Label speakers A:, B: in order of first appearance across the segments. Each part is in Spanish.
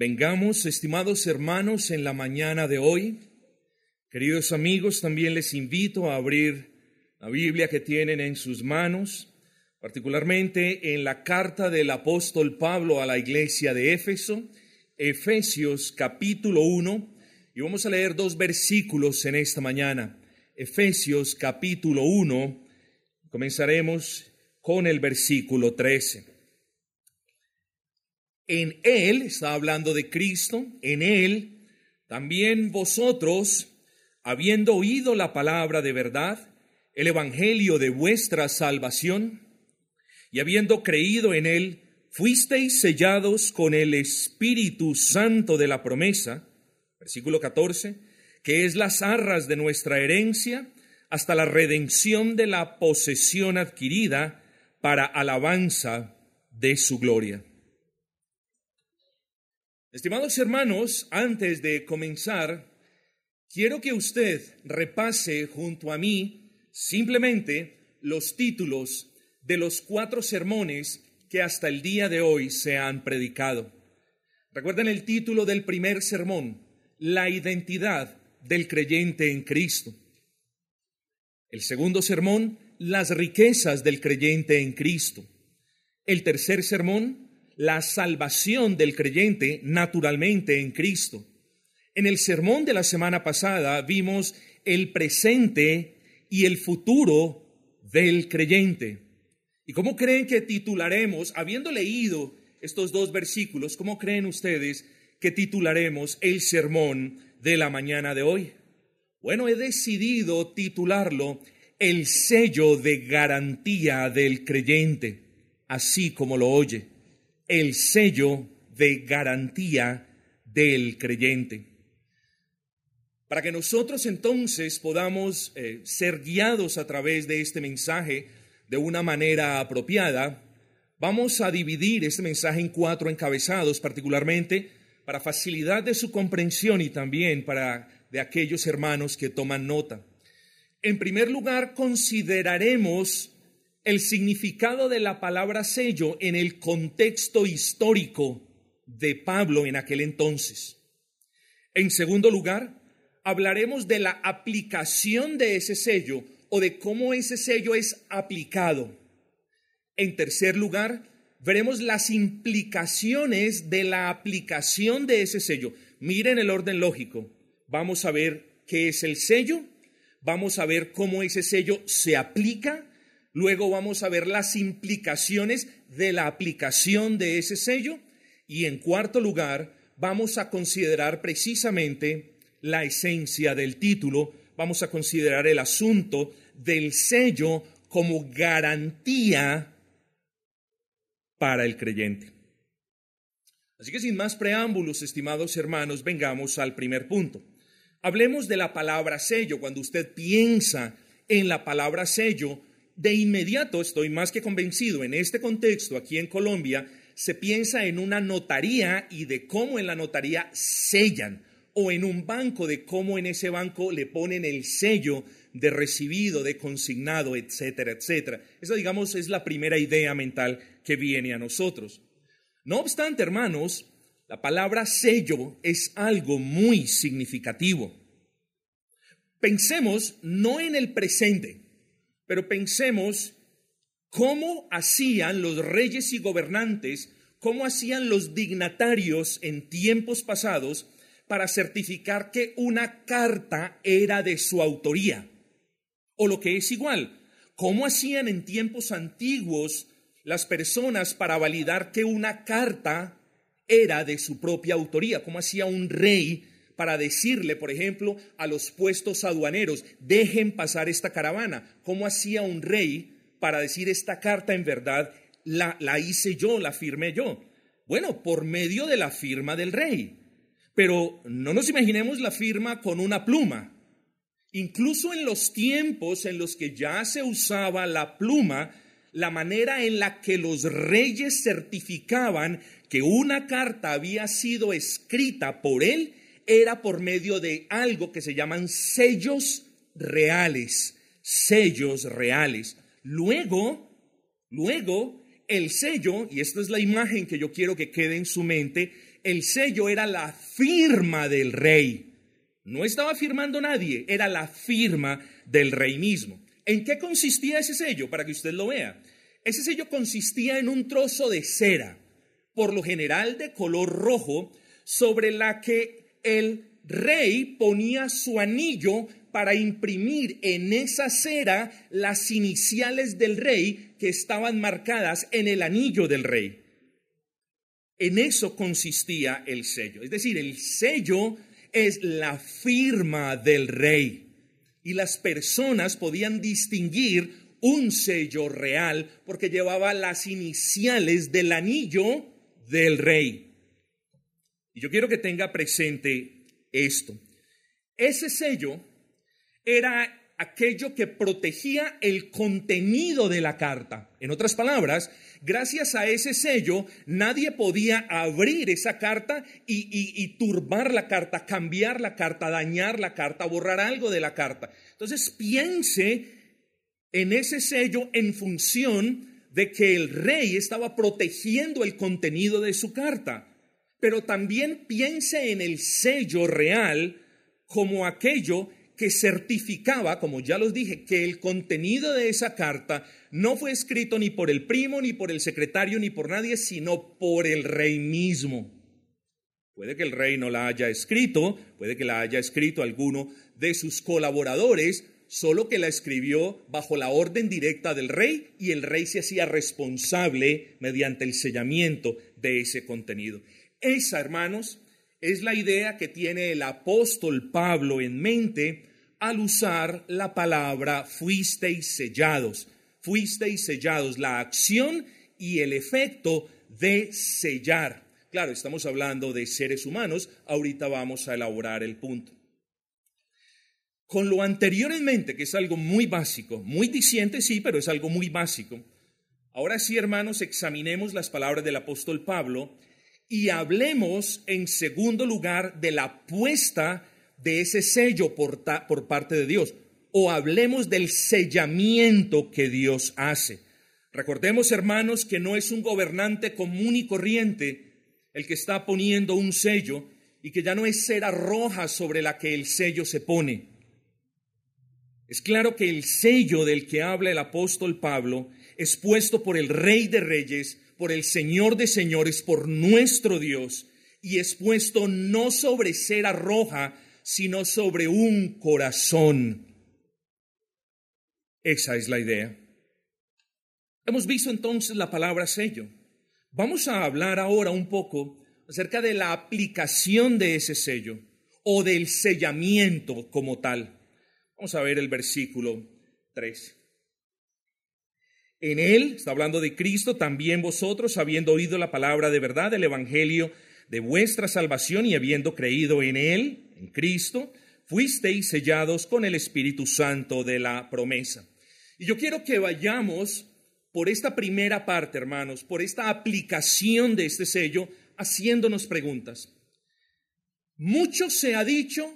A: Vengamos, estimados hermanos, en la mañana de hoy. Queridos amigos, también les invito a abrir la Biblia que tienen en sus manos, particularmente en la carta del apóstol Pablo a la iglesia de Éfeso, Efesios capítulo 1, y vamos a leer dos versículos en esta mañana. Efesios capítulo 1, comenzaremos con el versículo 13. En Él, está hablando de Cristo, en Él, también vosotros, habiendo oído la palabra de verdad, el Evangelio de vuestra salvación, y habiendo creído en Él, fuisteis sellados con el Espíritu Santo de la promesa, versículo 14, que es las arras de nuestra herencia, hasta la redención de la posesión adquirida para alabanza de su gloria. Estimados hermanos, antes de comenzar, quiero que usted repase junto a mí simplemente los títulos de los cuatro sermones que hasta el día de hoy se han predicado. Recuerden el título del primer sermón, La identidad del creyente en Cristo. El segundo sermón, Las riquezas del creyente en Cristo. El tercer sermón, la salvación del creyente naturalmente en Cristo. En el sermón de la semana pasada vimos el presente y el futuro del creyente. ¿Y cómo creen que titularemos, habiendo leído estos dos versículos, cómo creen ustedes que titularemos el sermón de la mañana de hoy? Bueno, he decidido titularlo El sello de garantía del creyente, así como lo oye el sello de garantía del creyente. Para que nosotros entonces podamos eh, ser guiados a través de este mensaje de una manera apropiada, vamos a dividir este mensaje en cuatro encabezados, particularmente para facilidad de su comprensión y también para de aquellos hermanos que toman nota. En primer lugar, consideraremos el significado de la palabra sello en el contexto histórico de Pablo en aquel entonces. En segundo lugar, hablaremos de la aplicación de ese sello o de cómo ese sello es aplicado. En tercer lugar, veremos las implicaciones de la aplicación de ese sello. Miren el orden lógico. Vamos a ver qué es el sello, vamos a ver cómo ese sello se aplica Luego vamos a ver las implicaciones de la aplicación de ese sello. Y en cuarto lugar, vamos a considerar precisamente la esencia del título. Vamos a considerar el asunto del sello como garantía para el creyente. Así que sin más preámbulos, estimados hermanos, vengamos al primer punto. Hablemos de la palabra sello. Cuando usted piensa en la palabra sello, de inmediato estoy más que convencido, en este contexto, aquí en Colombia, se piensa en una notaría y de cómo en la notaría sellan, o en un banco, de cómo en ese banco le ponen el sello de recibido, de consignado, etcétera, etcétera. Esa, digamos, es la primera idea mental que viene a nosotros. No obstante, hermanos, la palabra sello es algo muy significativo. Pensemos no en el presente, pero pensemos cómo hacían los reyes y gobernantes, cómo hacían los dignatarios en tiempos pasados para certificar que una carta era de su autoría. O lo que es igual, cómo hacían en tiempos antiguos las personas para validar que una carta era de su propia autoría, cómo hacía un rey para decirle, por ejemplo, a los puestos aduaneros, dejen pasar esta caravana. ¿Cómo hacía un rey para decir esta carta en verdad la, la hice yo, la firmé yo? Bueno, por medio de la firma del rey. Pero no nos imaginemos la firma con una pluma. Incluso en los tiempos en los que ya se usaba la pluma, la manera en la que los reyes certificaban que una carta había sido escrita por él era por medio de algo que se llaman sellos reales, sellos reales. Luego, luego, el sello, y esta es la imagen que yo quiero que quede en su mente, El sello era la firma del rey. No estaba firmando nadie, era la firma del rey mismo. ¿En qué consistía ese sello? Para que usted lo vea. Ese sello consistía en un trozo de cera, por lo general de color rojo, sobre la que el rey ponía su anillo para imprimir en esa cera las iniciales del rey que estaban marcadas en el anillo del rey. En eso consistía el sello. Es decir, el sello es la firma del rey. Y las personas podían distinguir un sello real porque llevaba las iniciales del anillo del rey. Y yo quiero que tenga presente esto. Ese sello era aquello que protegía el contenido de la carta. En otras palabras, gracias a ese sello, nadie podía abrir esa carta y, y, turbar la carta, cambiar la carta, dañar la carta, borrar algo de la carta. Entonces, piense en ese sello en función de que el rey estaba protegiendo el contenido de su carta, pero también piense en el sello real como aquello que certificaba, como ya los dije, que el contenido de esa carta no fue escrito ni por el primo, ni por el secretario, ni por nadie, sino por el rey mismo. Puede que el rey no la haya escrito, puede que la haya escrito alguno de sus colaboradores, solo que la escribió bajo la orden directa del rey y el rey se hacía responsable mediante el sellamiento de ese contenido. Esa, hermanos, es la idea que tiene el apóstol Pablo en mente al usar la palabra fuisteis sellados. Fuisteis sellados, la acción y el efecto de sellar. Claro, estamos hablando de seres humanos, ahorita vamos a elaborar el punto. Con lo anterior en mente, que es algo muy básico, muy diciente, sí, pero es algo muy básico. Ahora sí, hermanos, examinemos las palabras del apóstol Pablo y hablemos en segundo lugar de la puesta de ese sello por, parte de Dios o hablemos del sellamiento que Dios hace. Recordemos, hermanos, que no es un gobernante común y corriente el que está poniendo un sello y que ya no es cera roja sobre la que el sello se pone. Es claro que el sello del que habla el apóstol Pablo es puesto por el Rey de Reyes, por el Señor de Señores, por nuestro Dios, y es puesto no sobre cera roja, sino sobre un corazón. Esa es la idea. Hemos visto entonces la palabra sello. Vamos a hablar ahora un poco acerca de la aplicación de ese sello o del sellamiento como tal. Vamos a ver el versículo 3. En él, está hablando de Cristo, también vosotros, habiendo oído la palabra de verdad del Evangelio de vuestra salvación y habiendo creído en él, en Cristo, fuisteis sellados con el Espíritu Santo de la promesa. Y yo quiero que vayamos por esta primera parte, hermanos, por esta aplicación de este sello, haciéndonos preguntas. Mucho se ha dicho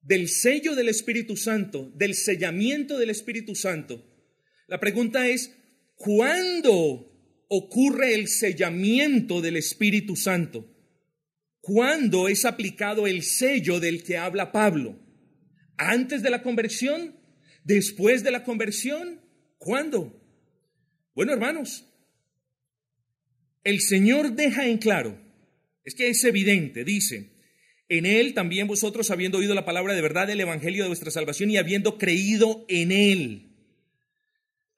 A: del sello del Espíritu Santo, del sellamiento del Espíritu Santo. La pregunta es, ¿cuándo ocurre el sellamiento del Espíritu Santo? ¿Cuándo es aplicado el sello del que habla Pablo? ¿Antes de la conversión? ¿Después de la conversión? ¿Cuándo? Bueno, hermanos, el Señor deja en claro, es que es evidente, dice, en Él también vosotros, habiendo oído la palabra de verdad del Evangelio de vuestra salvación y habiendo creído en Él.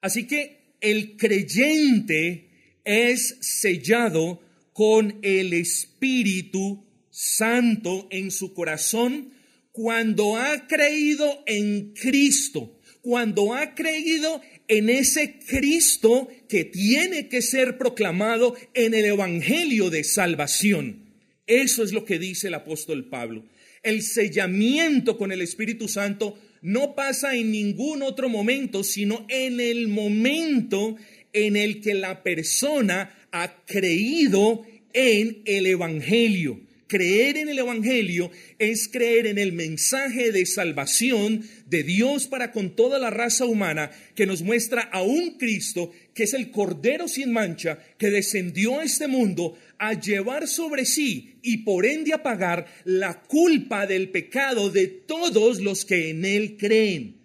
A: Así que el creyente es sellado con el Espíritu Santo en su corazón cuando ha creído en Cristo, cuando ha creído en ese Cristo que tiene que ser proclamado en el Evangelio de salvación. Eso es lo que dice el apóstol Pablo. El sellamiento con el Espíritu Santo no pasa en ningún otro momento, sino en el momento en el que la persona ha creído en el Evangelio, Creer en el Evangelio es creer en el mensaje de salvación de Dios para con toda la raza humana que nos muestra a un Cristo que es el Cordero sin mancha que descendió a este mundo a llevar sobre sí y por ende a pagar la culpa del pecado de todos los que en él creen.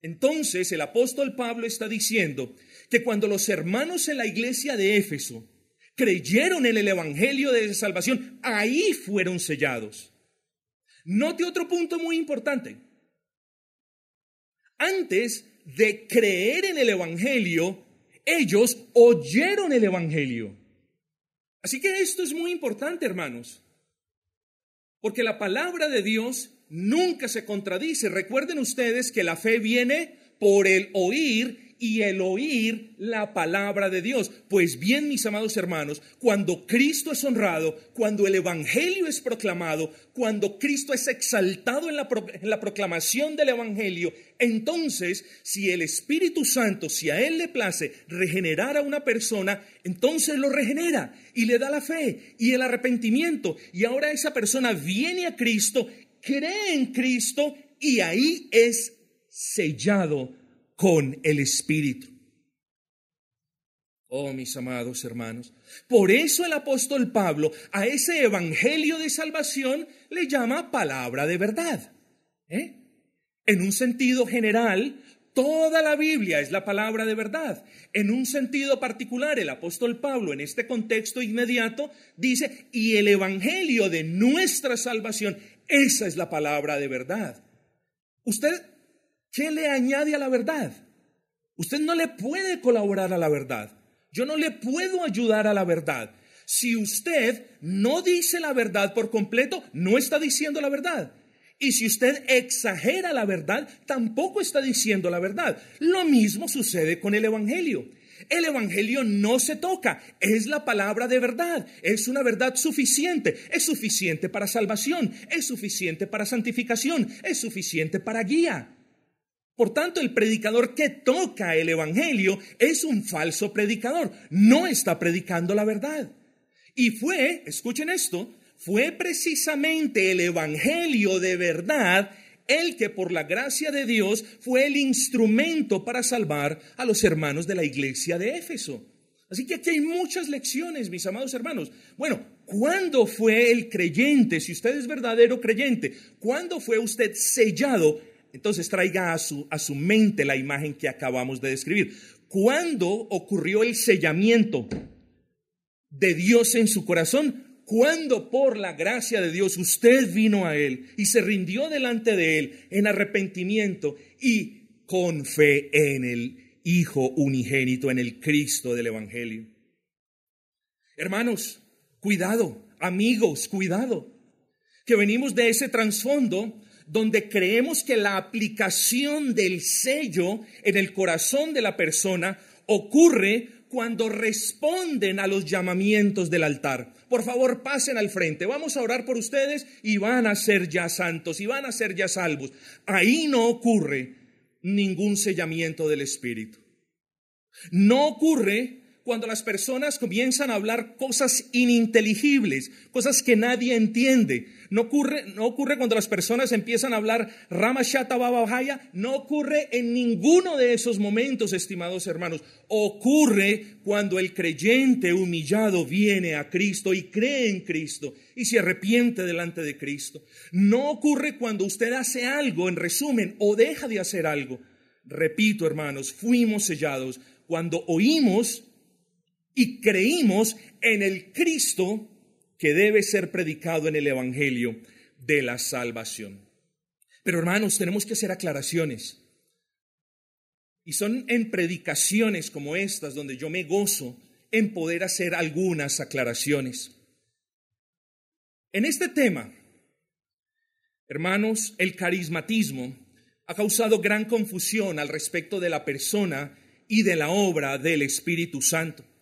A: Entonces el apóstol Pablo está diciendo que cuando los hermanos en la iglesia de Éfeso creyeron en el Evangelio de salvación, ahí fueron sellados. Note otro punto muy importante. Antes de creer en el Evangelio, ellos oyeron el Evangelio. Así que esto es muy importante, hermanos, porque la palabra de Dios nunca se contradice. Recuerden ustedes que la fe viene por el oír y el oír la palabra de Dios. Pues bien, mis amados hermanos, cuando Cristo es honrado, cuando el Evangelio es proclamado, cuando Cristo es exaltado en la, en la, proclamación del Evangelio, entonces, si el Espíritu Santo, si a Él le place regenerar a una persona, entonces lo regenera y le da la fe y el arrepentimiento. Y ahora esa persona viene a Cristo, cree en Cristo y ahí es sellado con el Espíritu. Oh, mis amados hermanos, por eso el apóstol Pablo a ese evangelio de salvación le llama palabra de verdad. ¿eh? En un sentido general, toda la Biblia es la palabra de verdad. En un sentido particular, el apóstol Pablo, en este contexto inmediato, dice, y el evangelio de nuestra salvación, esa es la palabra de verdad. Usted ¿Qué le añade a la verdad? Usted no le puede colaborar a la verdad. Yo no le puedo ayudar a la verdad. Si usted no dice la verdad por completo, no está diciendo la verdad. Y si usted exagera la verdad, tampoco está diciendo la verdad. Lo mismo sucede con el Evangelio. El Evangelio no se toca, es la palabra de verdad, es una verdad suficiente, es suficiente para salvación, es suficiente para santificación, es suficiente para guía. Por tanto, el predicador que toca el Evangelio es un falso predicador, no está predicando la verdad. Y fue, escuchen esto, fue precisamente el Evangelio de verdad el que por la gracia de Dios fue el instrumento para salvar a los hermanos de la iglesia de Éfeso. Así que aquí hay muchas lecciones, mis amados hermanos. Bueno, ¿cuándo fue el creyente, si usted es verdadero creyente, cuándo fue usted sellado entonces traiga a su, a su mente la imagen que acabamos de describir. ¿Cuándo ocurrió el sellamiento de Dios en su corazón? Cuando por la gracia de Dios usted vino a Él y se rindió delante de Él en arrepentimiento y con fe en el Hijo unigénito, en el Cristo del Evangelio. Hermanos, cuidado, amigos, cuidado, que venimos de ese trasfondo donde creemos que la aplicación del sello en el corazón de la persona ocurre cuando responden a los llamamientos del altar. Por favor, pasen al frente. Vamos a orar por ustedes y van a ser ya santos y van a ser ya salvos. Ahí no ocurre ningún sellamiento del Espíritu. No ocurre cuando las personas comienzan a hablar cosas ininteligibles, cosas que nadie entiende. No ocurre, no ocurre cuando las personas empiezan a hablar Ramashata Babahaya, no ocurre en ninguno de esos momentos, estimados hermanos. Ocurre cuando el creyente humillado viene a Cristo y cree en Cristo y se arrepiente delante de Cristo. No ocurre cuando usted hace algo, en resumen, o deja de hacer algo. Repito, hermanos, fuimos sellados cuando oímos y creímos en el Cristo que debe ser predicado en el Evangelio de la salvación. Pero hermanos, tenemos que hacer aclaraciones. Y son en predicaciones como estas donde yo me gozo en poder hacer algunas aclaraciones. En este tema, hermanos, el carismatismo ha causado gran confusión al respecto de la persona y de la obra del Espíritu Santo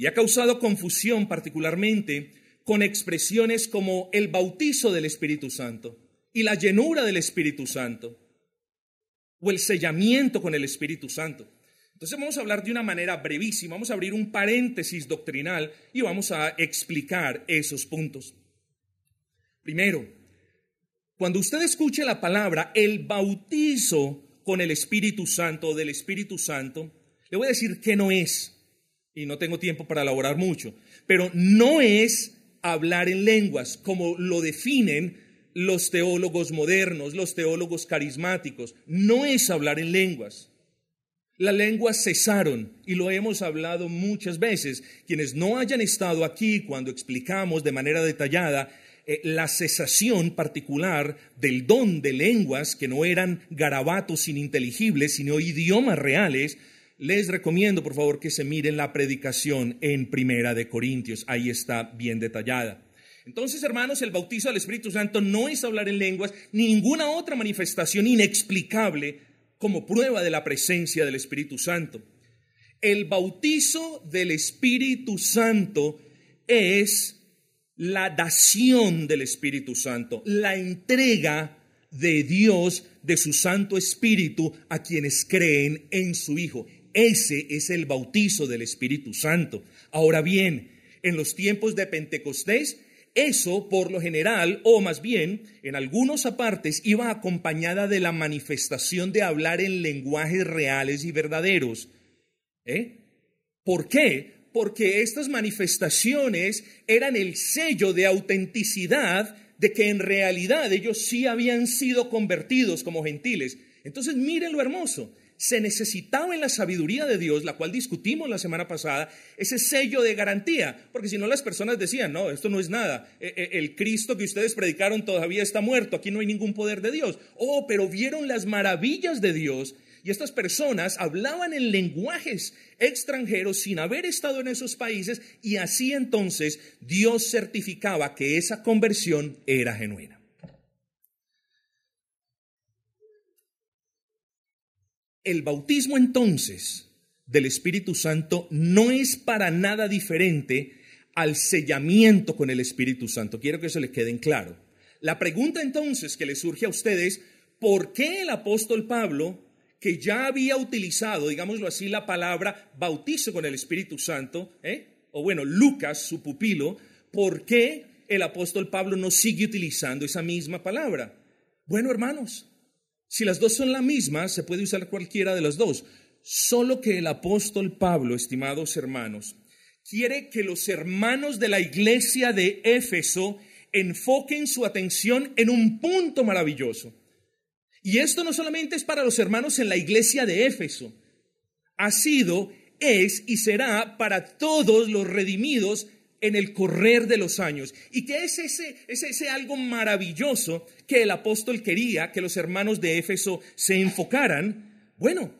A: y ha causado confusión particularmente con expresiones como el bautizo del Espíritu Santo y la llenura del Espíritu Santo o el sellamiento con el Espíritu Santo. Entonces vamos a hablar de una manera brevísima, vamos a abrir un paréntesis doctrinal y vamos a explicar esos puntos. Primero, cuando usted escuche la palabra el bautizo con el Espíritu Santo o del Espíritu Santo, le voy a decir que no es, y no tengo tiempo para elaborar mucho, pero no es hablar en lenguas como lo definen los teólogos modernos, los teólogos carismáticos, no es hablar en lenguas. Las lenguas cesaron y lo hemos hablado muchas veces. Quienes no hayan estado aquí cuando explicamos de manera detallada eh, la cesación particular del don de lenguas que no eran garabatos ininteligibles, sino idiomas reales, les recomiendo por favor que se miren la predicación en Primera de Corintios. Ahí está bien detallada. Entonces, hermanos, el bautizo del Espíritu Santo no es hablar en lenguas ni ninguna otra manifestación inexplicable como prueba de la presencia del Espíritu Santo. El bautizo del Espíritu Santo es la dación del Espíritu Santo, la entrega de Dios de su Santo Espíritu a quienes creen en su Hijo. Ese es el bautizo del Espíritu Santo. Ahora bien, en los tiempos de Pentecostés, eso, por lo general, o más bien, en algunos apartes, iba acompañada de la manifestación de hablar en lenguajes reales y verdaderos. ¿Eh? ¿Por qué? Porque estas manifestaciones eran el sello de autenticidad de que en realidad ellos sí habían sido convertidos como gentiles. Entonces, miren lo hermoso se necesitaba en la sabiduría de Dios, la cual discutimos la semana pasada, ese sello de garantía, porque si no las personas decían, no, esto no es nada, e, e, el Cristo que ustedes predicaron todavía está muerto, aquí no hay ningún poder de Dios. Oh, pero vieron las maravillas de Dios. Y estas personas hablaban en lenguajes extranjeros sin haber estado en esos países. Y así entonces Dios certificaba que esa conversión era genuina. El bautismo entonces del Espíritu Santo no es para nada diferente al sellamiento con el Espíritu Santo. Quiero que eso le quede en claro. La pregunta entonces que le surge a ustedes, ¿por qué el apóstol Pablo, que ya había utilizado, digámoslo así, la palabra bautizo con el Espíritu Santo, eh? o bueno, Lucas, su pupilo, ¿por qué el apóstol Pablo no sigue utilizando esa misma palabra? Bueno, hermanos, si las dos son la misma, se puede usar cualquiera de las dos. Solo que el apóstol Pablo, estimados hermanos, quiere que los hermanos de la iglesia de Éfeso enfoquen su atención en un punto maravilloso. Y esto no solamente es para los hermanos en la iglesia de Éfeso, ha sido, es y será para todos los redimidos en el correr de los años. ¿Y qué es ese, ese algo maravilloso que el apóstol quería que los hermanos de Éfeso se enfocaran? Bueno,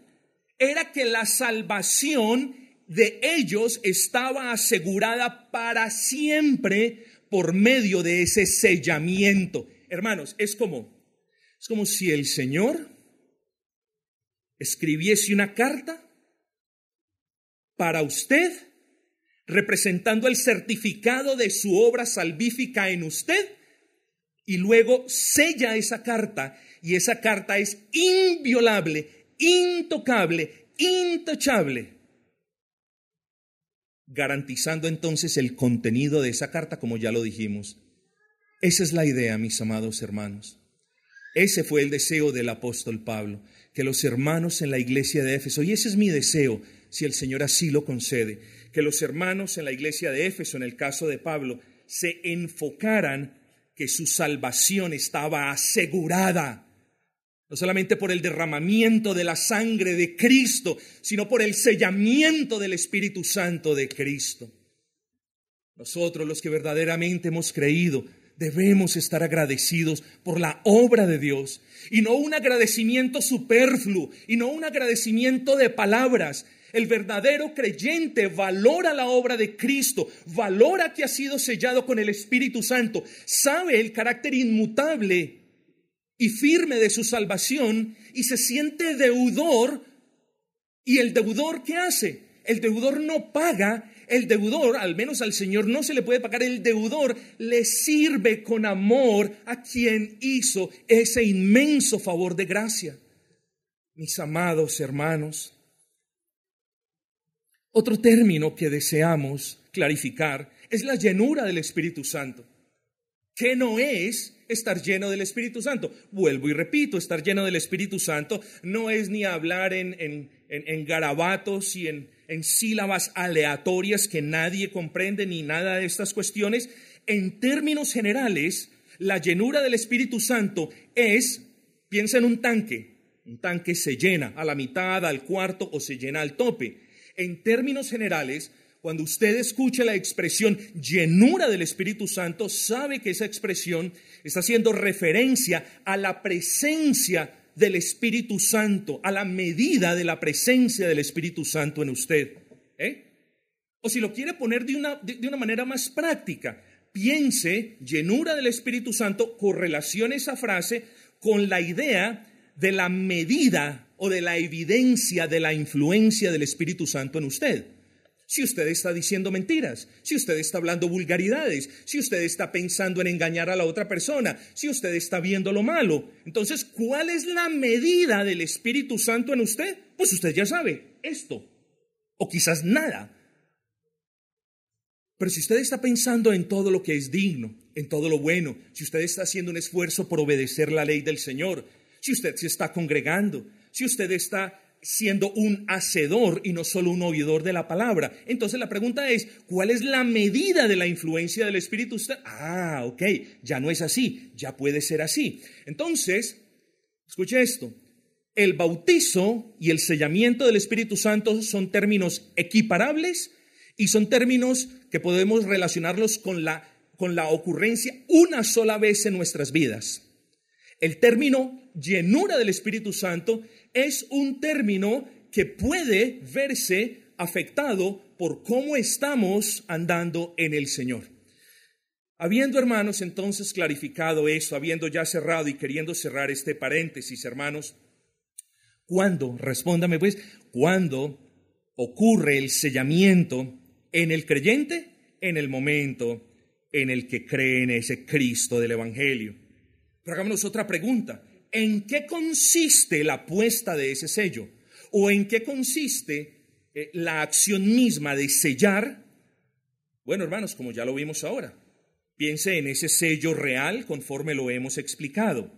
A: era que la salvación de ellos estaba asegurada para siempre por medio de ese sellamiento. Hermanos, es como, es como si el Señor escribiese una carta para usted representando el certificado de su obra salvífica en usted y luego sella esa carta y esa carta es inviolable, intocable, intachable, garantizando entonces el contenido de esa carta como ya lo dijimos. Esa es la idea, mis amados hermanos. Ese fue el deseo del apóstol Pablo, que los hermanos en la iglesia de Éfeso, y ese es mi deseo, si el Señor así lo concede, que los hermanos en la iglesia de Éfeso, en el caso de Pablo, se enfocaran que su salvación estaba asegurada, no solamente por el derramamiento de la sangre de Cristo, sino por el sellamiento del Espíritu Santo de Cristo. Nosotros los que verdaderamente hemos creído, debemos estar agradecidos por la obra de Dios y no un agradecimiento superfluo y no un agradecimiento de palabras, el verdadero creyente valora la obra de Cristo, valora que ha sido sellado con el Espíritu Santo, sabe el carácter inmutable y firme de su salvación y se siente deudor. ¿Y el deudor qué hace? El deudor no paga, el deudor, al menos al Señor no se le puede pagar, el deudor le sirve con amor a quien hizo ese inmenso favor de gracia. Mis amados hermanos, otro término que deseamos clarificar es la llenura del Espíritu Santo. ¿Qué no es estar lleno del Espíritu Santo? Vuelvo y repito, estar lleno del Espíritu Santo no es ni hablar en, en, garabatos y en, en sílabas aleatorias que nadie comprende ni nada de estas cuestiones. En términos generales, la llenura del Espíritu Santo es, piensa en un tanque, un tanque se llena a la mitad, al cuarto o se llena al tope. En términos generales, cuando usted escucha la expresión llenura del Espíritu Santo, sabe que esa expresión está haciendo referencia a la presencia del Espíritu Santo, a la medida de la presencia del Espíritu Santo en usted. ¿eh? O si lo quiere poner de una, de, una manera más práctica, piense llenura del Espíritu Santo, correlacione esa frase con la idea de la medida o de la evidencia de la influencia del Espíritu Santo en usted si usted está diciendo mentiras, si usted está hablando vulgaridades, si usted está pensando en engañar a la otra persona, si usted está viendo lo malo. Entonces, ¿cuál es la medida del Espíritu Santo en usted? Pues usted ya sabe, esto, o quizás nada. Pero si usted está pensando en todo lo que es digno, en todo lo bueno, si usted está haciendo un esfuerzo por obedecer la ley del Señor, si usted se está congregando, si usted está siendo un hacedor y no solo un oidor de la palabra. Entonces la pregunta es, ¿cuál es la medida de la influencia del Espíritu Ah, ok, ya no es así, ya puede ser así. Entonces, escuche esto, el bautizo y el sellamiento del Espíritu Santo son términos equiparables y son términos que podemos relacionarlos con la, con la ocurrencia una sola vez en nuestras vidas. El término llenura del Espíritu Santo es un término que puede verse afectado por cómo estamos andando en el Señor. Habiendo, hermanos, entonces clarificado eso, habiendo ya cerrado y queriendo cerrar este paréntesis, hermanos, ¿cuándo? Respóndame pues, ¿cuándo ocurre el sellamiento en el creyente? En el momento en el que cree en ese Cristo del Evangelio. Pero hagámonos otra pregunta. ¿En qué consiste la puesta de ese sello? ¿O en qué consiste eh, la acción misma de sellar? Bueno, hermanos, como ya lo vimos ahora, piense en ese sello real conforme lo hemos explicado.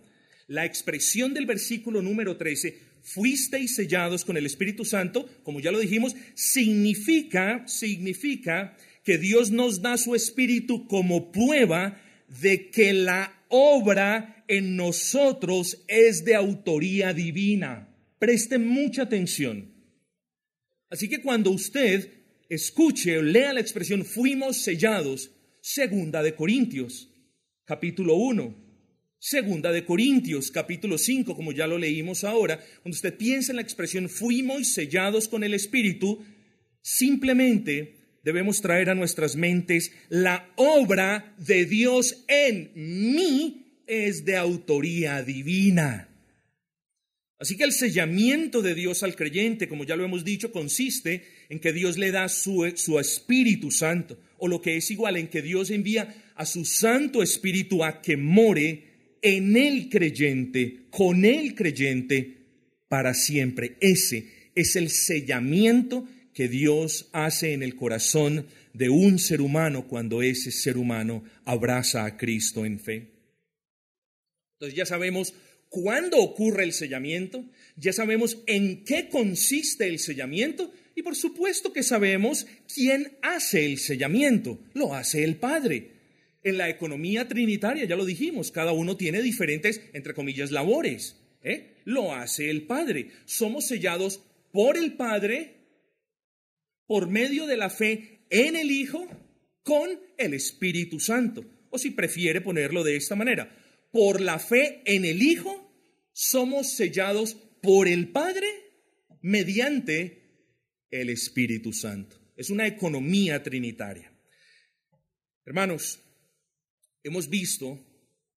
A: La expresión del versículo número 13, fuisteis sellados con el Espíritu Santo, como ya lo dijimos, significa, significa que Dios nos da su Espíritu como prueba de que la obra en nosotros es de autoría divina. Preste mucha atención. Así que cuando usted escuche o lea la expresión fuimos sellados, segunda de Corintios, capítulo 1, segunda de Corintios, capítulo 5, como ya lo leímos ahora, cuando usted piensa en la expresión fuimos sellados con el Espíritu, simplemente debemos traer a nuestras mentes la obra de Dios en mí es de autoría divina. Así que el sellamiento de Dios al creyente, como ya lo hemos dicho, consiste en que Dios le da su, su, Espíritu Santo, o lo que es igual, en que Dios envía a su Santo Espíritu a que more en el creyente, con el creyente, para siempre. Ese es el sellamiento que Dios hace en el corazón de un ser humano cuando ese ser humano abraza a Cristo en fe. Entonces ya sabemos cuándo ocurre el sellamiento, ya sabemos en qué consiste el sellamiento y por supuesto que sabemos quién hace el sellamiento. Lo hace el Padre. En la economía trinitaria, ya lo dijimos, cada uno tiene diferentes, entre comillas, labores. ¿eh? Lo hace el Padre. Somos sellados por el Padre por medio de la fe en el Hijo con el Espíritu Santo. O si prefiere ponerlo de esta manera, por la fe en el Hijo somos sellados por el Padre mediante el Espíritu Santo. Es una economía trinitaria. Hermanos, hemos visto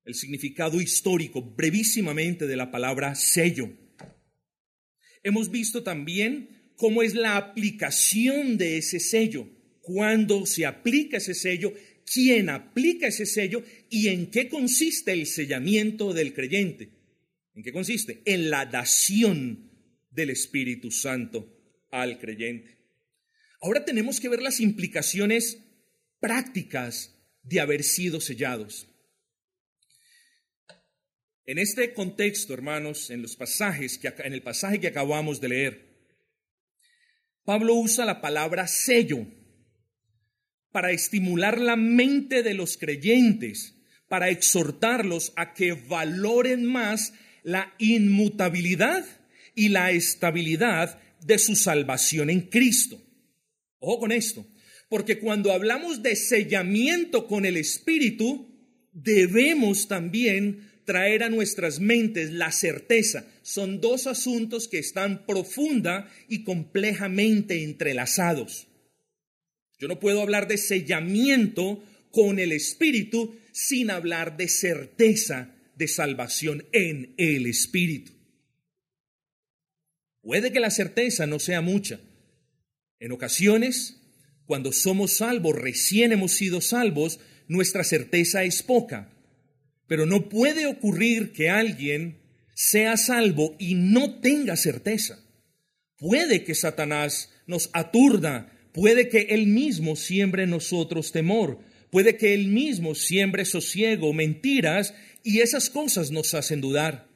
A: el significado histórico brevísimamente de la palabra sello. Hemos visto también cómo es la aplicación de ese sello, cuándo se aplica ese sello, quién aplica ese sello y en qué consiste el sellamiento del creyente. ¿En qué consiste? En la dación del Espíritu Santo al creyente. Ahora tenemos que ver las implicaciones prácticas de haber sido sellados. En este contexto, hermanos, en los pasajes que en el pasaje que acabamos de leer, Pablo usa la palabra sello para estimular la mente de los creyentes, para exhortarlos a que valoren más la inmutabilidad y la estabilidad de su salvación en Cristo. Ojo con esto, porque cuando hablamos de sellamiento con el Espíritu, debemos también traer a nuestras mentes la certeza. Son dos asuntos que están profunda y complejamente entrelazados. Yo no puedo hablar de sellamiento con el Espíritu sin hablar de certeza de salvación en el Espíritu. Puede que la certeza no sea mucha. En ocasiones, cuando somos salvos, recién hemos sido salvos, nuestra certeza es poca. Pero no puede ocurrir que alguien sea salvo y no tenga certeza. Puede que Satanás nos aturda, puede que él mismo siembre en nosotros temor, puede que él mismo siembre sosiego, mentiras, y esas cosas nos hacen dudar.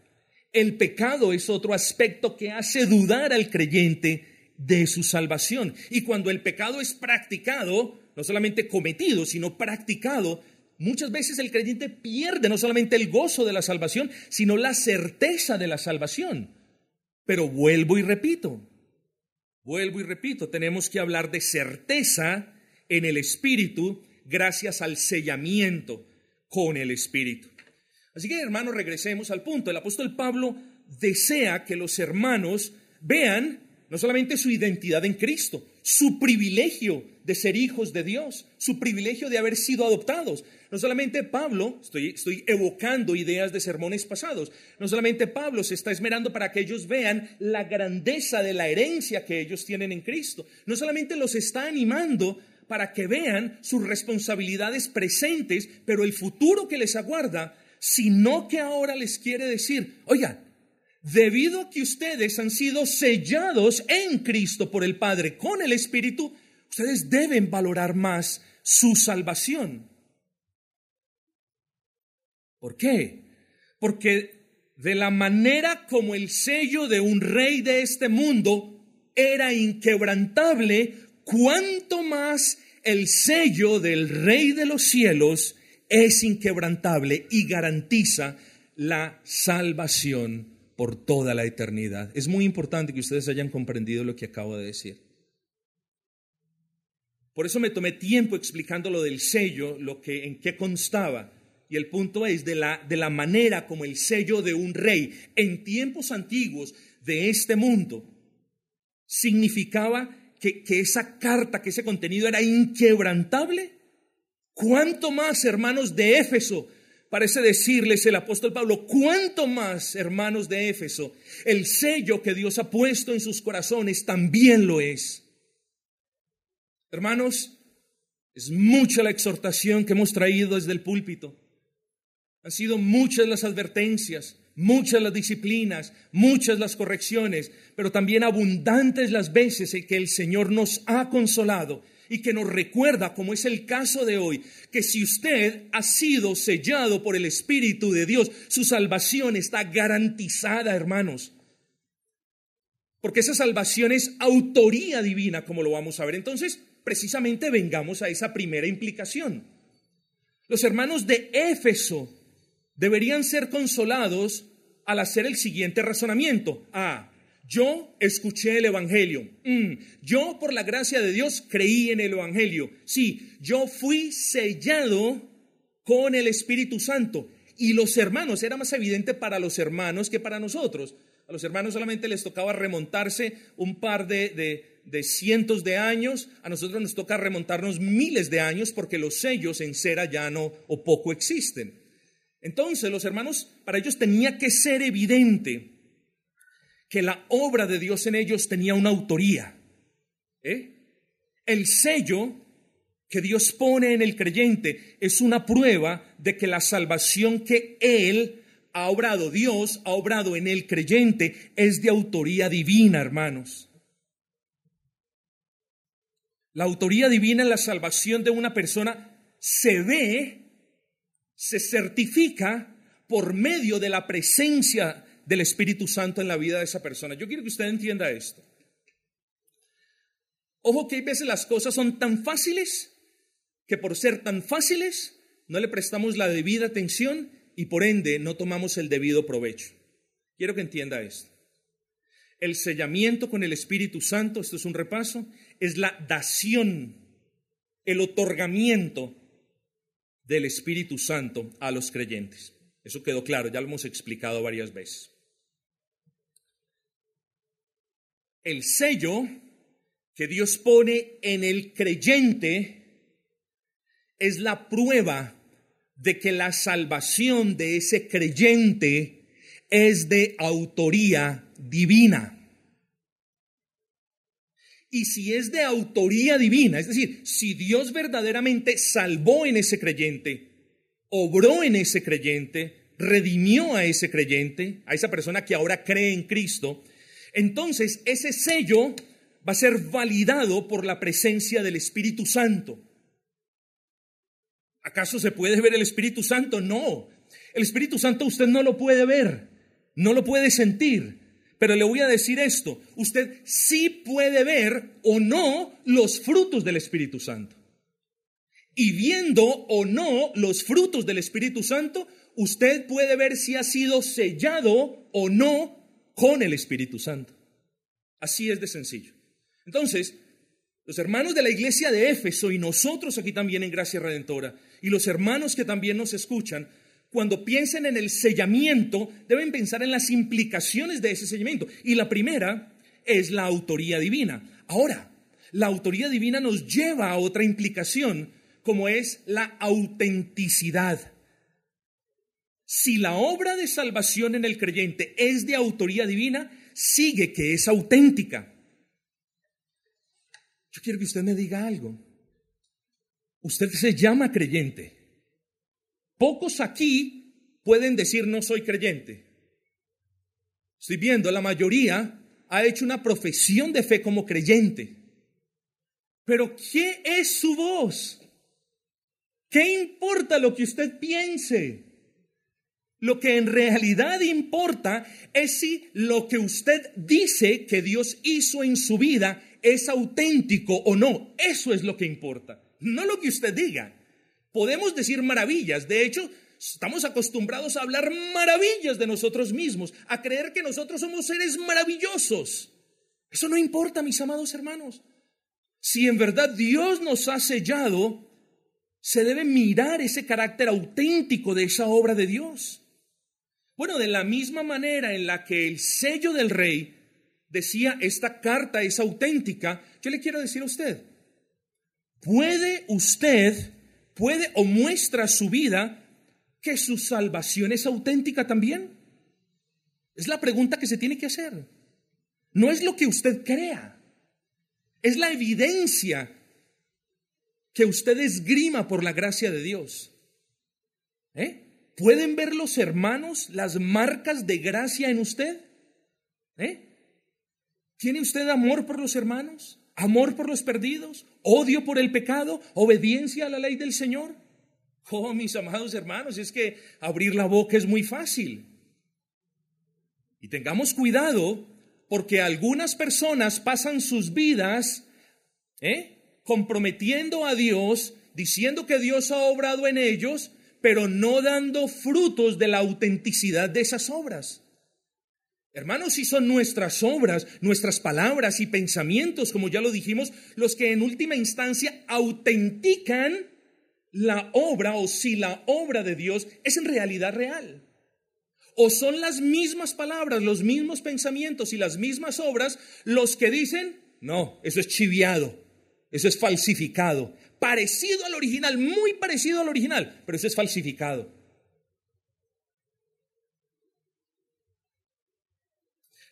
A: El pecado es otro aspecto que hace dudar al creyente de su salvación. Y cuando el pecado es practicado, no solamente cometido, sino practicado, muchas veces el creyente pierde no solamente el gozo de la salvación, sino la certeza de la salvación. Pero vuelvo y repito, vuelvo y repito, tenemos que hablar de certeza en el Espíritu gracias al sellamiento con el Espíritu. Así que hermanos, regresemos al punto. El apóstol Pablo desea que los hermanos vean no solamente su identidad en Cristo, su privilegio de ser hijos de Dios, su privilegio de haber sido adoptados. No solamente Pablo, estoy, evocando ideas de sermones pasados, no solamente Pablo se está esmerando para que ellos vean la grandeza de la herencia que ellos tienen en Cristo, no solamente los está animando para que vean sus responsabilidades presentes, pero el futuro que les aguarda, sino que ahora les quiere decir, oigan, debido a que ustedes han sido sellados en Cristo por el Padre con el Espíritu, ustedes deben valorar más su salvación. ¿Por qué? Porque de la manera como el sello de un rey de este mundo era inquebrantable, cuanto más el sello del rey de los cielos es inquebrantable y garantiza la salvación por toda la eternidad. Es muy importante que ustedes hayan comprendido lo que acabo de decir. Por eso me tomé tiempo explicando lo del sello, lo que en qué constaba. Y el punto es de la, de la manera como el sello de un rey en tiempos antiguos de este mundo significaba que, que esa carta, que ese contenido era inquebrantable. ¿Cuánto más, hermanos de Éfeso, parece decirles el apóstol Pablo, cuánto más, hermanos de Éfeso, el sello que Dios ha puesto en sus corazones también lo es. Hermanos, es mucha la exhortación que hemos traído desde el púlpito. Han sido muchas las advertencias, muchas las disciplinas, muchas las correcciones, pero también abundantes las veces en que el Señor nos ha consolado y que nos recuerda, como es el caso de hoy, que si usted ha sido sellado por el Espíritu de Dios, su salvación está garantizada, hermanos. Porque esa salvación es autoría divina, como lo vamos a ver. Entonces, precisamente vengamos a esa primera implicación. Los hermanos de Éfeso deberían ser consolados al hacer el siguiente razonamiento. Ah, yo escuché el Evangelio. Mm, yo, por la gracia de Dios, creí en el Evangelio. Sí, yo fui sellado con el Espíritu Santo. Y los hermanos, era más evidente para los hermanos que para nosotros. A los hermanos solamente les tocaba remontarse un par de, de cientos de años. A nosotros nos toca remontarnos miles de años porque los sellos en cera ya no o poco existen. Entonces, los hermanos, para ellos tenía que ser evidente que la obra de Dios en ellos tenía una autoría. ¿eh? El sello que Dios pone en el creyente es una prueba de que la salvación que Él ha obrado, Dios ha obrado en el creyente, es de autoría divina, hermanos. La autoría divina en la salvación de una persona se ve, se certifica por medio de la presencia del Espíritu Santo en la vida de esa persona. Yo quiero que usted entienda esto. Ojo que hay veces las cosas son tan fáciles que por ser tan fáciles no le prestamos la debida atención y por ende no tomamos el debido provecho. Quiero que entienda esto. El sellamiento con el Espíritu Santo, esto es un repaso, es la dación, el otorgamiento del Espíritu Santo a los creyentes. Eso quedó claro, ya lo hemos explicado varias veces. El sello que Dios pone en el creyente es la prueba de que la salvación de ese creyente es de autoría divina. Y si es de autoría divina, es decir, si Dios verdaderamente salvó en ese creyente, obró en ese creyente, redimió a ese creyente, a esa persona que ahora cree en Cristo, entonces ese sello va a ser validado por la presencia del Espíritu Santo. ¿Acaso se puede ver el Espíritu Santo? No. El Espíritu Santo usted no lo puede ver, no lo puede sentir. Pero le voy a decir esto, usted sí puede ver o no los frutos del Espíritu Santo. Y viendo o no los frutos del Espíritu Santo, usted puede ver si ha sido sellado o no con el Espíritu Santo. Así es de sencillo. Entonces, los hermanos de la iglesia de Éfeso y nosotros aquí también en Gracia Redentora y los hermanos que también nos escuchan, cuando piensen en el sellamiento, deben pensar en las implicaciones de ese sellamiento. Y la primera es la autoría divina. Ahora, la autoría divina nos lleva a otra implicación, como es la autenticidad. Si la obra de salvación en el creyente es de autoría divina, sigue que es auténtica. Yo quiero que usted me diga algo. Usted se llama creyente. Pocos aquí pueden decir no soy creyente. Estoy viendo, la mayoría ha hecho una profesión de fe como creyente. Pero ¿qué es su voz? ¿Qué importa lo que usted piense? Lo que en realidad importa es si lo que usted dice que Dios hizo en su vida es auténtico o no. Eso es lo que importa, no lo que usted diga. Podemos decir maravillas, de hecho, estamos acostumbrados a hablar maravillas de nosotros mismos, a creer que nosotros somos seres maravillosos. Eso no importa, mis amados hermanos. Si en verdad Dios nos ha sellado, se debe mirar ese carácter auténtico de esa obra de Dios. Bueno, de la misma manera en la que el sello del rey decía, esta carta es auténtica, yo le quiero decir a usted, ¿puede usted, puede o muestra su vida que su salvación es auténtica también? Es la pregunta que se tiene que hacer. No es lo que usted crea, es la evidencia que usted esgrima por la gracia de Dios. ¿Eh? ¿Pueden ver los hermanos las marcas de gracia en usted? ¿Eh? ¿Tiene usted amor por los hermanos? ¿Amor por los perdidos? ¿Odio por el pecado? ¿Obediencia a la ley del Señor? Oh, mis amados hermanos, es que abrir la boca es muy fácil. Y tengamos cuidado porque algunas personas pasan sus vidas ¿eh? comprometiendo a Dios, diciendo que Dios ha obrado en ellos, pero no dando frutos de la autenticidad de esas obras. Hermanos, si son nuestras obras, nuestras palabras y pensamientos, como ya lo dijimos, los que en última instancia autentican la obra o si la obra de Dios es en realidad real. O son las mismas palabras, los mismos pensamientos y las mismas obras los que dicen, no, eso es chiviado, eso es falsificado, parecido al original, muy parecido al original, pero eso es falsificado.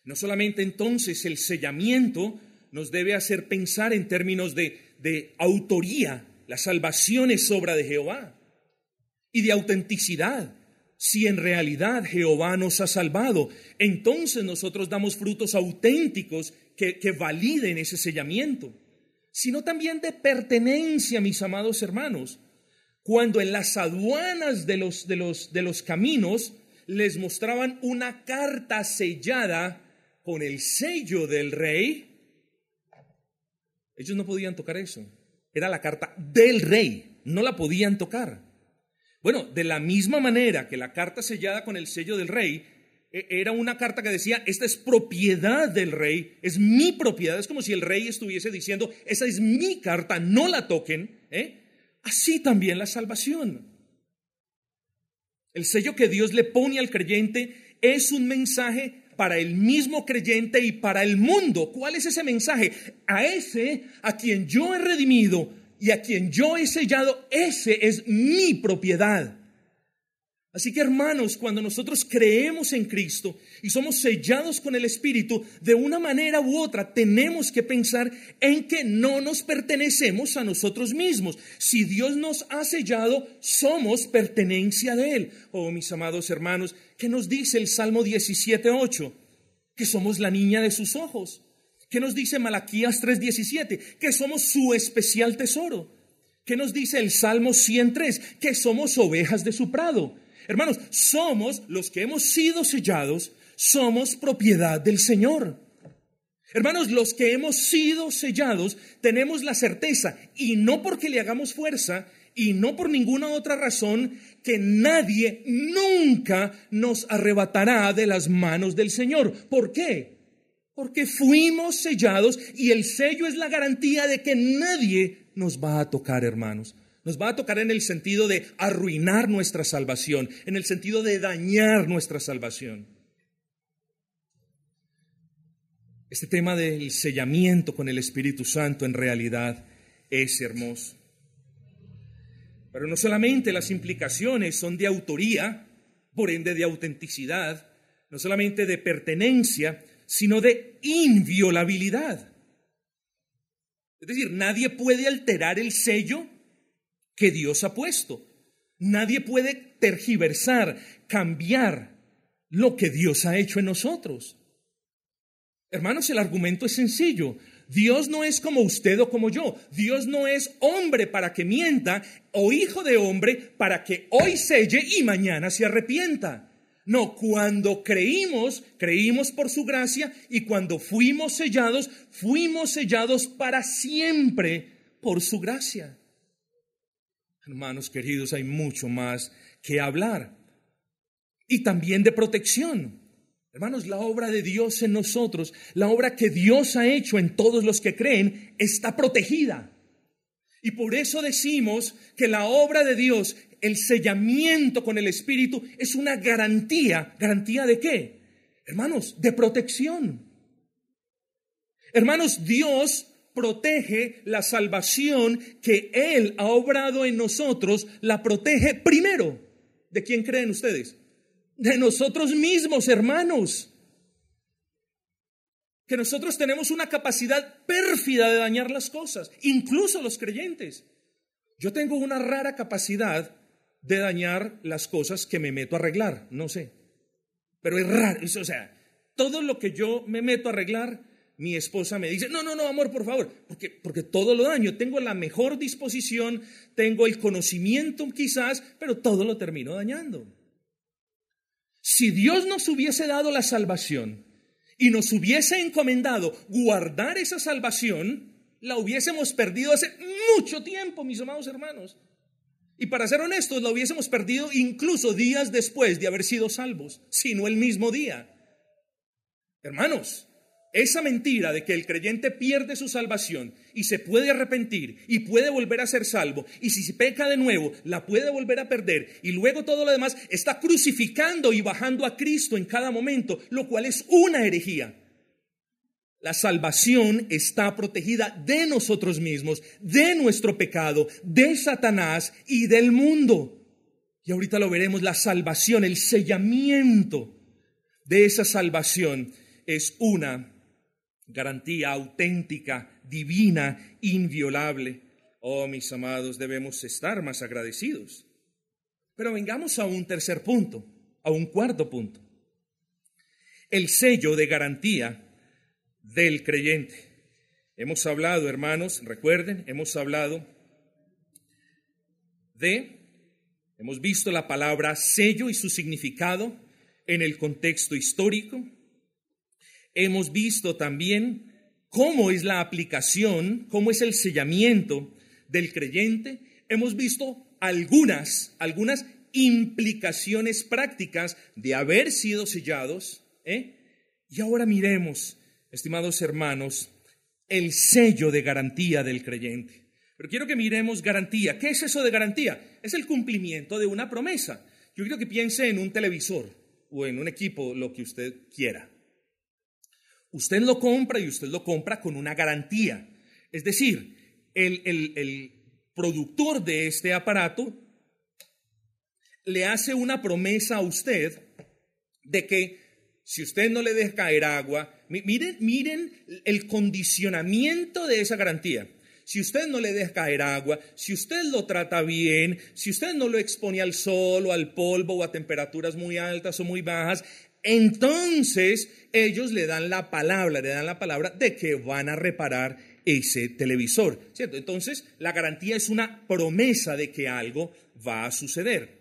A: No solamente entonces el sellamiento nos debe hacer pensar en términos de, autoría, la salvación es obra de Jehová, y de autenticidad. Si en realidad Jehová nos ha salvado, entonces nosotros damos frutos auténticos que, que validen ese sellamiento, sino también de pertenencia, mis amados hermanos. Cuando en las aduanas de los, de los, de los caminos les mostraban una carta sellada con el sello del rey, ellos no podían tocar eso. Era la carta del rey, no la podían tocar. Bueno, de la misma manera que la carta sellada con el sello del rey e, era una carta que decía, esta es propiedad del rey, es mi propiedad, es como si el rey estuviese diciendo, esa es mi carta, no la toquen. ¿eh? Así también la salvación. El sello que Dios le pone al creyente es un mensaje para el mismo creyente y para el mundo. ¿Cuál es ese mensaje? A ese a quien yo he redimido y a quien yo he sellado, ese es mi propiedad. Así que hermanos, cuando nosotros creemos en Cristo y somos sellados con el Espíritu, de una manera u otra tenemos que pensar en que no nos pertenecemos a nosotros mismos. Si Dios nos ha sellado, somos pertenencia de Él. Oh, mis amados hermanos, ¿qué nos dice el Salmo 17.8? Que somos la niña de sus ojos. ¿Qué nos dice Malaquías 3.17? Que somos su especial tesoro. ¿Qué nos dice el Salmo 103? Que somos ovejas de su prado. Hermanos, somos los que hemos sido sellados, somos propiedad del Señor. Hermanos, los que hemos sido sellados tenemos la certeza, y no porque le hagamos fuerza, y no por ninguna otra razón, que nadie nunca nos arrebatará de las manos del Señor. ¿Por qué? Porque fuimos sellados y el sello es la garantía de que nadie nos va a tocar, hermanos. Nos va a tocar en el sentido de arruinar nuestra salvación, en el sentido de dañar nuestra salvación. Este tema del sellamiento con el Espíritu Santo en realidad es hermoso. Pero no solamente las implicaciones son de autoría, por ende de autenticidad, no solamente de pertenencia, sino de inviolabilidad. Es decir, nadie puede alterar el sello que Dios ha puesto. Nadie puede tergiversar, cambiar lo que Dios ha hecho en nosotros. Hermanos, el argumento es sencillo. Dios no es como usted o como yo. Dios no es hombre para que mienta o hijo de hombre para que hoy selle y mañana se arrepienta. No, cuando creímos, creímos por su gracia y cuando fuimos sellados, fuimos sellados para siempre por su gracia. Hermanos queridos, hay mucho más que hablar. Y también de protección. Hermanos, la obra de Dios en nosotros, la obra que Dios ha hecho en todos los que creen, está protegida. Y por eso decimos que la obra de Dios, el sellamiento con el Espíritu, es una garantía. ¿Garantía de qué? Hermanos, de protección. Hermanos, Dios protege la salvación que Él ha obrado en nosotros, la protege primero. ¿De quién creen ustedes? De nosotros mismos, hermanos. Que nosotros tenemos una capacidad pérfida de dañar las cosas, incluso los creyentes. Yo tengo una rara capacidad de dañar las cosas que me meto a arreglar, no sé. Pero es raro, o sea, todo lo que yo me meto a arreglar mi esposa me dice, no, no, no, amor, por favor, porque, porque todo lo daño, tengo la mejor disposición, tengo el conocimiento quizás, pero todo lo termino dañando. Si Dios nos hubiese dado la salvación y nos hubiese encomendado guardar esa salvación, la hubiésemos perdido hace mucho tiempo, mis amados hermanos. Y para ser honestos, la hubiésemos perdido incluso días después de haber sido salvos, sino el mismo día. Hermanos, esa mentira de que el creyente pierde su salvación y se puede arrepentir y puede volver a ser salvo y si se peca de nuevo la puede volver a perder y luego todo lo demás está crucificando y bajando a Cristo en cada momento, lo cual es una herejía. La salvación está protegida de nosotros mismos, de nuestro pecado, de Satanás y del mundo. Y ahorita lo veremos, la salvación, el sellamiento de esa salvación es una garantía auténtica, divina, inviolable. Oh, mis amados, debemos estar más agradecidos. Pero vengamos a un tercer punto, a un cuarto punto. El sello de garantía del creyente. Hemos hablado, hermanos, recuerden, hemos hablado de, hemos visto la palabra sello y su significado, en el contexto histórico. Hemos visto también cómo es la aplicación, cómo es el sellamiento del creyente. Hemos visto algunas, algunas implicaciones prácticas de haber sido sellados. ¿eh? Y ahora miremos, estimados hermanos, el sello de garantía del creyente. Pero quiero que miremos garantía. ¿Qué es eso de garantía? Es el cumplimiento de una promesa. Yo quiero que piense en un televisor o en un equipo, lo que usted quiera. Usted lo compra y usted lo compra con una garantía. Es decir, el, el productor de este aparato le hace una promesa a usted de que si usted no le deja caer agua, miren, miren el condicionamiento de esa garantía. Si usted no le deja caer agua, si usted lo trata bien, si usted no lo expone al sol o al polvo o a temperaturas muy altas o muy bajas, entonces ellos le dan la palabra, le dan la palabra de que van a reparar ese televisor, ¿cierto? Entonces, la garantía es una promesa de que algo va a suceder.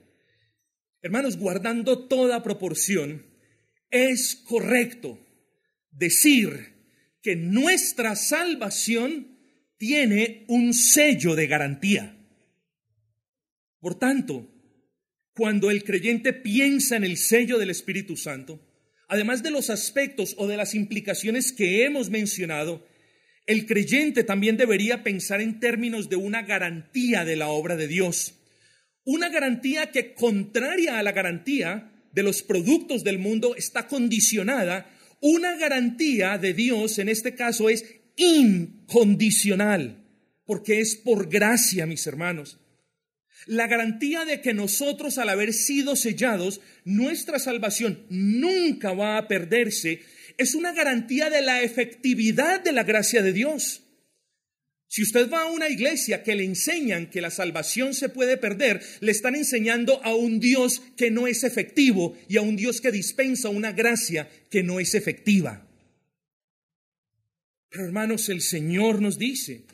A: Hermanos, guardando toda proporción, es correcto decir que nuestra salvación tiene un sello de garantía. Por tanto, cuando el creyente piensa en el sello del Espíritu Santo, además de los aspectos o de las implicaciones que hemos mencionado, el creyente también debería pensar en términos de una garantía de la obra de Dios. Una garantía que, contraria a la garantía de los productos del mundo, está condicionada. Una garantía de Dios, en este caso, es incondicional, porque es por gracia, mis hermanos. La garantía de que nosotros, al haber sido sellados, nuestra salvación nunca va a perderse, es una garantía de la efectividad de la gracia de Dios. Si usted va a una iglesia que le enseñan que la salvación se puede perder, le están enseñando a un Dios que no es efectivo y a un Dios que dispensa una gracia que no es efectiva. Pero hermanos, el Señor nos dice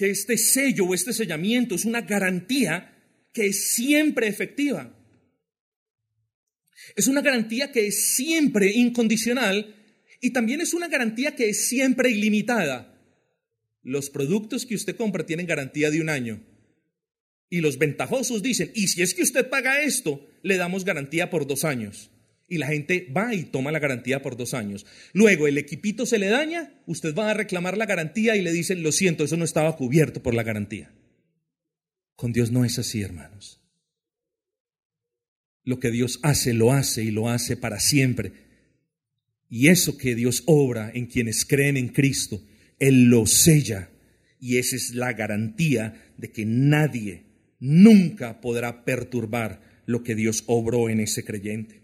A: que este sello o este sellamiento es una garantía que es siempre efectiva. Es una garantía que es siempre incondicional y también es una garantía que es siempre ilimitada. Los productos que usted compra tienen garantía de un año. Y los ventajosos dicen, y si es que usted paga esto, le damos garantía por dos años. Y la gente va y toma la garantía por dos años. Luego el equipito se le daña, usted va a reclamar la garantía y le dicen, lo siento, eso no estaba cubierto por la garantía. Con Dios no es así, hermanos. Lo que Dios hace, lo hace y lo hace para siempre. Y eso que Dios obra en quienes creen en Cristo él lo sella y esa es la garantía de que nadie nunca podrá perturbar lo que Dios obró en ese creyente.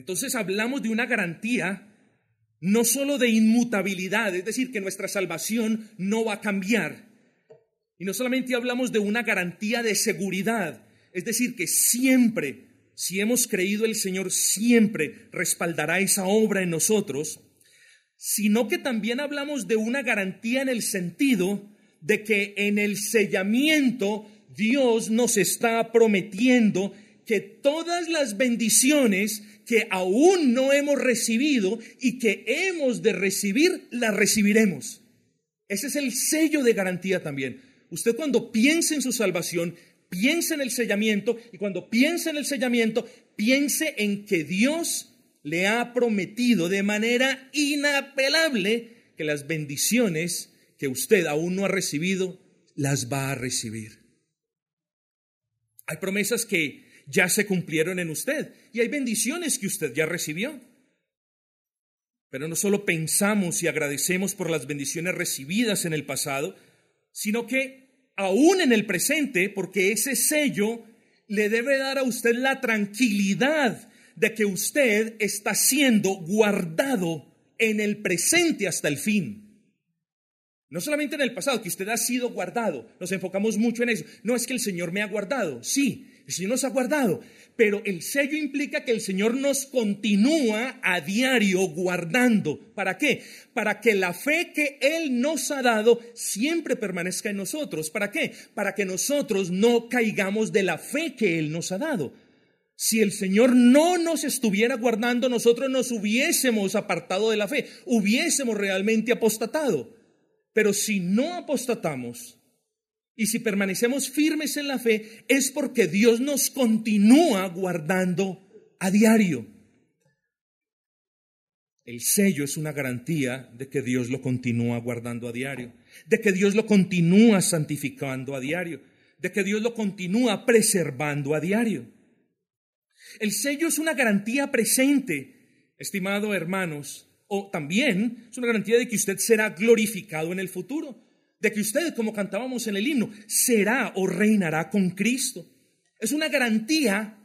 A: Entonces hablamos de una garantía no solo de inmutabilidad, es decir, que nuestra salvación no va a cambiar. Y no solamente hablamos de una garantía de seguridad, es decir, que siempre, si hemos creído el Señor, siempre respaldará esa obra en nosotros, sino que también hablamos de una garantía en el sentido de que en el sellamiento Dios nos está prometiendo que todas las bendiciones que aún no hemos recibido y que hemos de recibir, las recibiremos. Ese es el sello de garantía también. Usted cuando piense en su salvación, piense en el sellamiento y cuando piense en el sellamiento, piense en que Dios le ha prometido de manera inapelable que las bendiciones que usted aún no ha recibido, las va a recibir. Hay promesas que ya se cumplieron en usted y hay bendiciones que usted ya recibió. Pero no solo pensamos y agradecemos por las bendiciones recibidas en el pasado, sino que aún en el presente, porque ese sello le debe dar a usted la tranquilidad de que usted está siendo guardado en el presente hasta el fin. No solamente en el pasado, que usted ha sido guardado. Nos enfocamos mucho en eso. No es que el Señor me ha guardado. Sí, el nos ha guardado. Pero el sello implica que el Señor nos continúa a diario guardando. ¿Para qué? Para que la fe que Él nos ha dado siempre permanezca en nosotros. ¿Para qué? Para que nosotros no caigamos de la fe que Él nos ha dado. Si el Señor no nos estuviera guardando, nosotros nos hubiésemos apartado de la fe, hubiésemos realmente apostatado. Pero si no apostatamos y si permanecemos firmes en la fe, es porque Dios nos continúa guardando a diario. El sello es una garantía de que Dios lo continúa guardando a diario, de que Dios lo continúa santificando a diario, de que Dios lo continúa preservando a diario. El sello es una garantía presente, estimado hermanos, o también es una garantía de que usted será glorificado en el futuro, de que usted, como cantábamos en el himno, será o reinará con Cristo. Es una garantía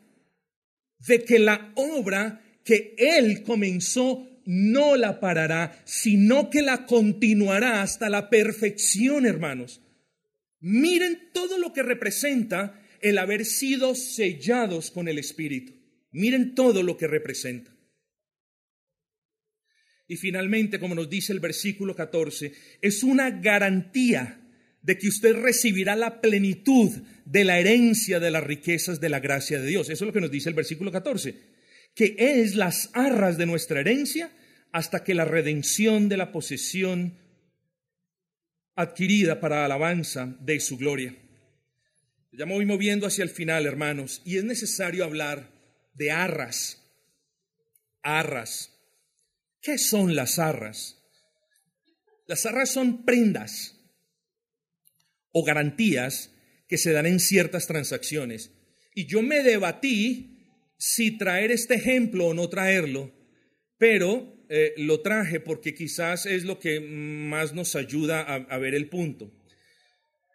A: de que la obra que Él comenzó no la parará, sino que la continuará hasta la perfección, hermanos. Miren todo lo que representa el haber sido sellados con el Espíritu. Miren todo lo que representa. Y finalmente, como nos dice el versículo 14, es una garantía de que usted recibirá la plenitud de la herencia de las riquezas de la gracia de Dios. Eso es lo que nos dice el versículo 14, que es las arras de nuestra herencia hasta que la redención de la posesión adquirida para alabanza de su gloria. Ya me voy moviendo hacia el final, hermanos, y es necesario hablar de arras. Arras. ¿Qué son las arras? Las arras son prendas o garantías que se dan en ciertas transacciones. Y yo me debatí si traer este ejemplo o no traerlo, pero eh, lo traje porque quizás es lo que más nos ayuda a ver el punto.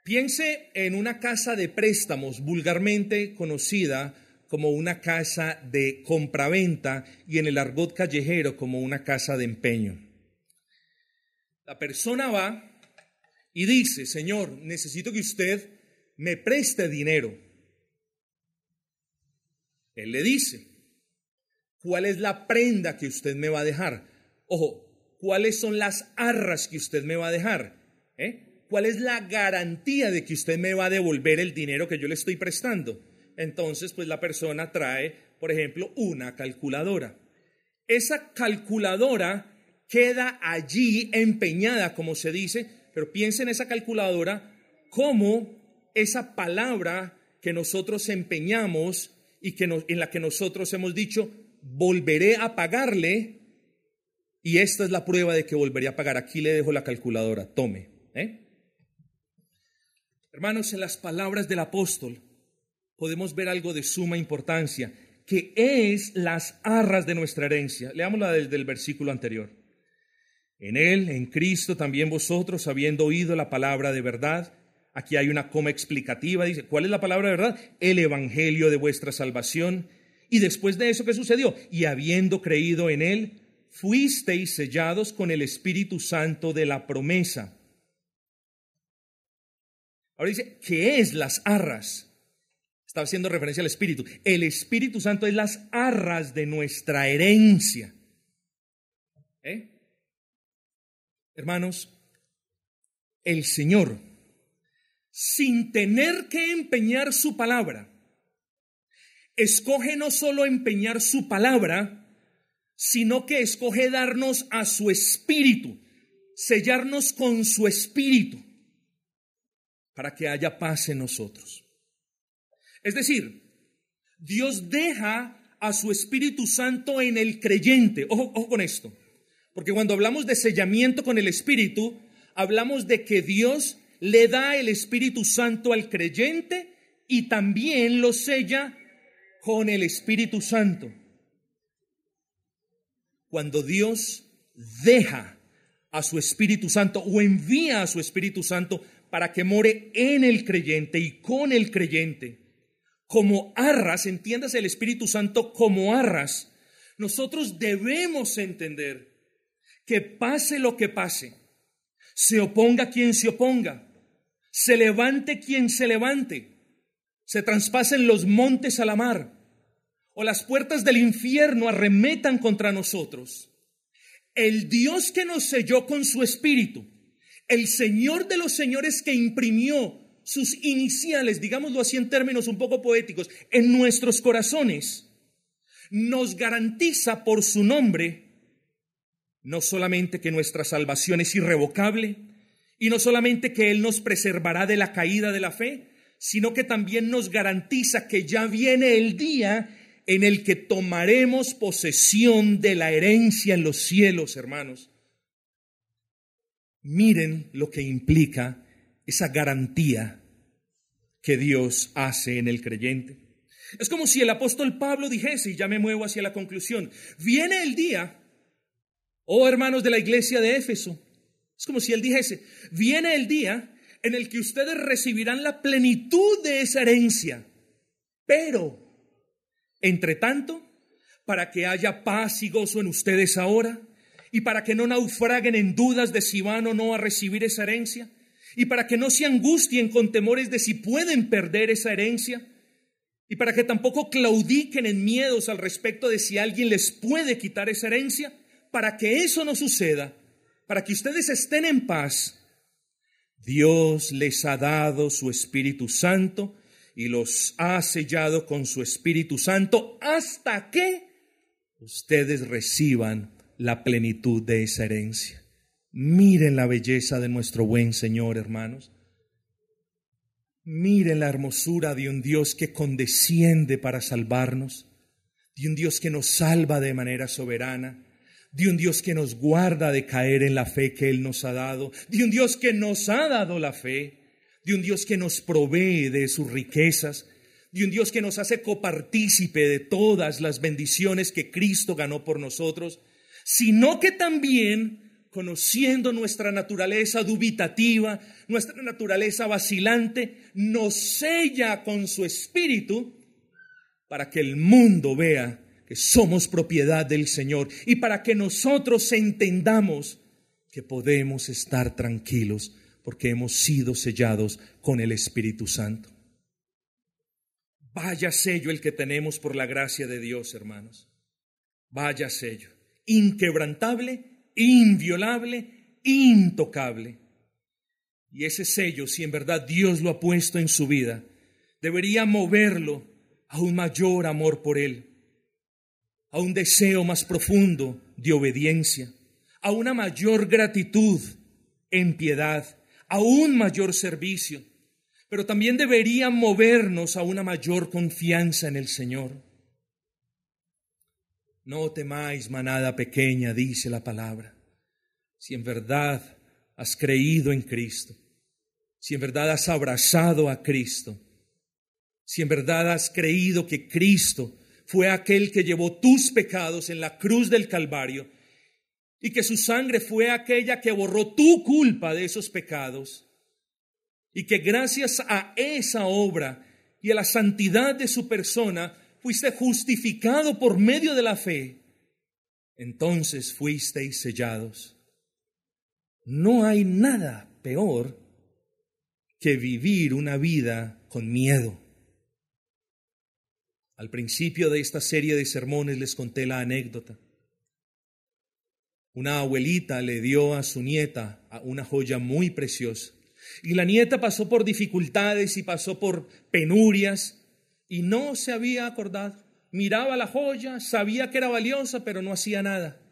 A: Piense en una casa de préstamos vulgarmente conocida como una casa de compraventa y en el argot callejero como una casa de empeño. La persona va y dice, Señor, necesito que usted me preste dinero. Él le dice, ¿cuál es la prenda que usted me va a dejar? Ojo, ¿cuáles son las arras que usted me va a dejar? ¿Eh? ¿Cuál es la garantía de que usted me va a devolver el dinero que yo le estoy prestando? Entonces, pues la persona trae, por ejemplo, una calculadora. Esa calculadora queda allí empeñada, como se dice, pero piensa en esa calculadora como esa palabra que nosotros empeñamos y que en la que nosotros hemos dicho, volveré a pagarle, y esta es la prueba de que volveré a pagar. Aquí le dejo la calculadora, tome. ¿eh? Hermanos, en las palabras del apóstol podemos ver algo de suma importancia, que es las arras de nuestra herencia. Leámosla desde el versículo anterior. En Él, en Cristo, también vosotros, habiendo oído la palabra de verdad, aquí hay una coma explicativa, dice, ¿cuál es la palabra de verdad? El Evangelio de vuestra salvación. Y después de eso, ¿qué sucedió? Y habiendo creído en Él, fuisteis sellados con el Espíritu Santo de la promesa Ahora dice, ¿qué es las arras? Está haciendo referencia al Espíritu. El Espíritu Santo es las arras de nuestra herencia. ¿Eh? Hermanos, el Señor, sin tener que empeñar su palabra, escoge no solo empeñar su palabra, sino que escoge darnos a su espíritu, sellarnos con su espíritu para que haya paz en nosotros. Es decir, Dios deja a su Espíritu Santo en el creyente. Ojo, con esto, porque cuando hablamos de sellamiento con el Espíritu, hablamos de que Dios le da el Espíritu Santo al creyente y también lo sella con el Espíritu Santo. Cuando Dios deja a su Espíritu Santo o envía a su Espíritu Santo para que more en el creyente y con el creyente. Como arras, entiendas el Espíritu Santo como arras, nosotros debemos entender que pase lo que pase, se oponga quien se oponga, se levante quien se levante, se traspasen los montes a la mar, o las puertas del infierno arremetan contra nosotros. El Dios que nos selló con su espíritu, el Señor de los señores que imprimió sus iniciales, digámoslo así en términos un poco poéticos, en nuestros corazones, nos garantiza por su nombre no solamente que nuestra salvación es irrevocable, y no solamente que Él nos preservará de la caída de la fe, sino que también nos garantiza que ya viene el día en el que tomaremos posesión de la herencia en los cielos, hermanos. Miren lo que implica esa garantía que Dios hace en el creyente. Es como si el apóstol Pablo dijese, y ya me muevo hacia la conclusión, viene el día, oh hermanos de la iglesia de Éfeso, es como si él dijese, viene el día en el que ustedes recibirán la plenitud de esa herencia, pero, entre tanto, para que haya paz y gozo en ustedes ahora, y para que no naufraguen en dudas de si van o no a recibir esa herencia, y para que no se angustien con temores de si pueden perder esa herencia, y para que tampoco claudiquen en miedos al respecto de si alguien les puede quitar esa herencia, para que eso no suceda, para que ustedes estén en paz, Dios les ha dado su Espíritu Santo y los ha sellado con su Espíritu Santo hasta que ustedes reciban la plenitud de esa herencia. Miren la belleza de nuestro buen Señor, hermanos. Miren la hermosura de un Dios que condesciende para salvarnos, de un Dios que nos salva de manera soberana, de un Dios que nos guarda de caer en la fe que Él nos ha dado, de un Dios que nos ha dado la fe, de un Dios que nos provee de sus riquezas, de un Dios que nos hace copartícipe de todas las bendiciones que Cristo ganó por nosotros, sino que también conociendo nuestra naturaleza dubitativa, nuestra naturaleza vacilante, nos sella con su espíritu para que el mundo vea que somos propiedad del Señor y para que nosotros entendamos que podemos estar tranquilos porque hemos sido sellados con el Espíritu Santo. Vaya sello el que tenemos por la gracia de Dios, hermanos. Vaya sello. Inquebrantable inviolable, intocable. Y ese sello, si en verdad Dios lo ha puesto en su vida, debería moverlo a un mayor amor por Él, a un deseo más profundo de obediencia, a una mayor gratitud en piedad, a un mayor servicio, pero también debería movernos a una mayor confianza en el Señor. No temáis, manada pequeña, dice la palabra. Si en verdad has creído en Cristo, si en verdad has abrazado a Cristo, si en verdad has creído que Cristo fue aquel que llevó tus pecados en la cruz del Calvario y que su sangre fue aquella que borró tu culpa de esos pecados y que gracias a esa obra y a la santidad de su persona fuiste justificado por medio de la fe, entonces fuisteis sellados. No hay nada peor que vivir una vida con miedo. Al principio de esta serie de sermones les conté la anécdota. Una abuelita le dio a su nieta una joya muy preciosa. Y la nieta pasó por dificultades y pasó por penurias y no se había acordado. Miraba la joya, sabía que era valiosa, pero no hacía nada.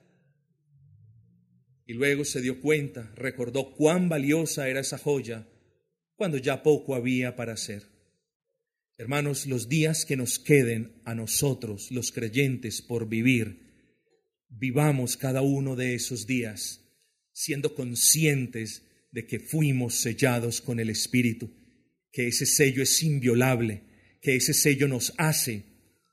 A: Y luego se dio cuenta, recordó cuán valiosa era esa joya cuando ya poco había para hacer. Hermanos, los días que nos queden a nosotros, los creyentes, por vivir, vivamos cada uno de esos días siendo conscientes de que fuimos sellados con el Espíritu, que ese sello es inviolable, que ese sello nos hace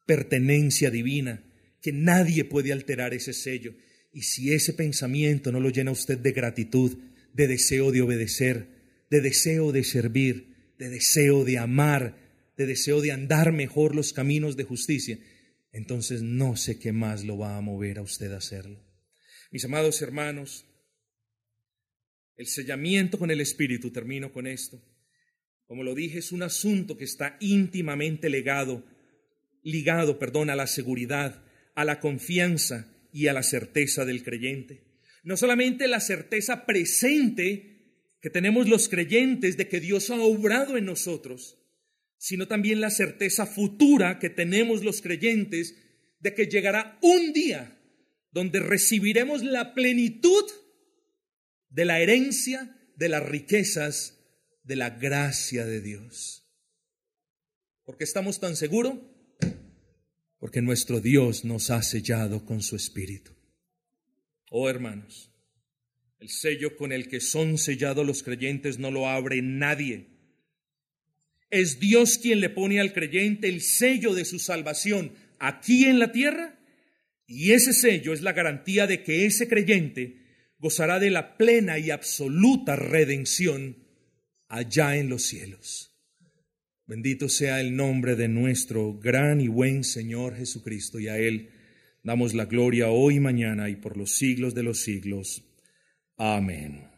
A: pertenencia divina, que nadie puede alterar ese sello. Y si ese pensamiento no lo llena usted de gratitud, de deseo de obedecer, de deseo de servir, de deseo de amar, de deseo de andar mejor los caminos de justicia, entonces no sé qué más lo va a mover a usted a hacerlo. Mis amados hermanos, el sellamiento con el Espíritu, termino con esto, como lo dije, es un asunto que está íntimamente ligado, ligado, perdón, a la seguridad, a la confianza y a la certeza del creyente. No solamente la certeza presente que tenemos los creyentes de que Dios ha obrado en nosotros, sino también la certeza futura que tenemos los creyentes de que llegará un día donde recibiremos la plenitud de la herencia de las riquezas de la gracia de Dios. ¿Por qué estamos tan seguros? Porque nuestro Dios nos ha sellado con su Espíritu. Oh hermanos, el sello con el que son sellados los creyentes no lo abre nadie. Es Dios quien le pone al creyente el sello de su salvación aquí en la tierra y ese sello es la garantía de que ese creyente gozará de la plena y absoluta redención allá en los cielos. Bendito sea el nombre de nuestro gran y buen Señor Jesucristo y a Él damos la gloria hoy mañana y por los siglos de los siglos. Amén.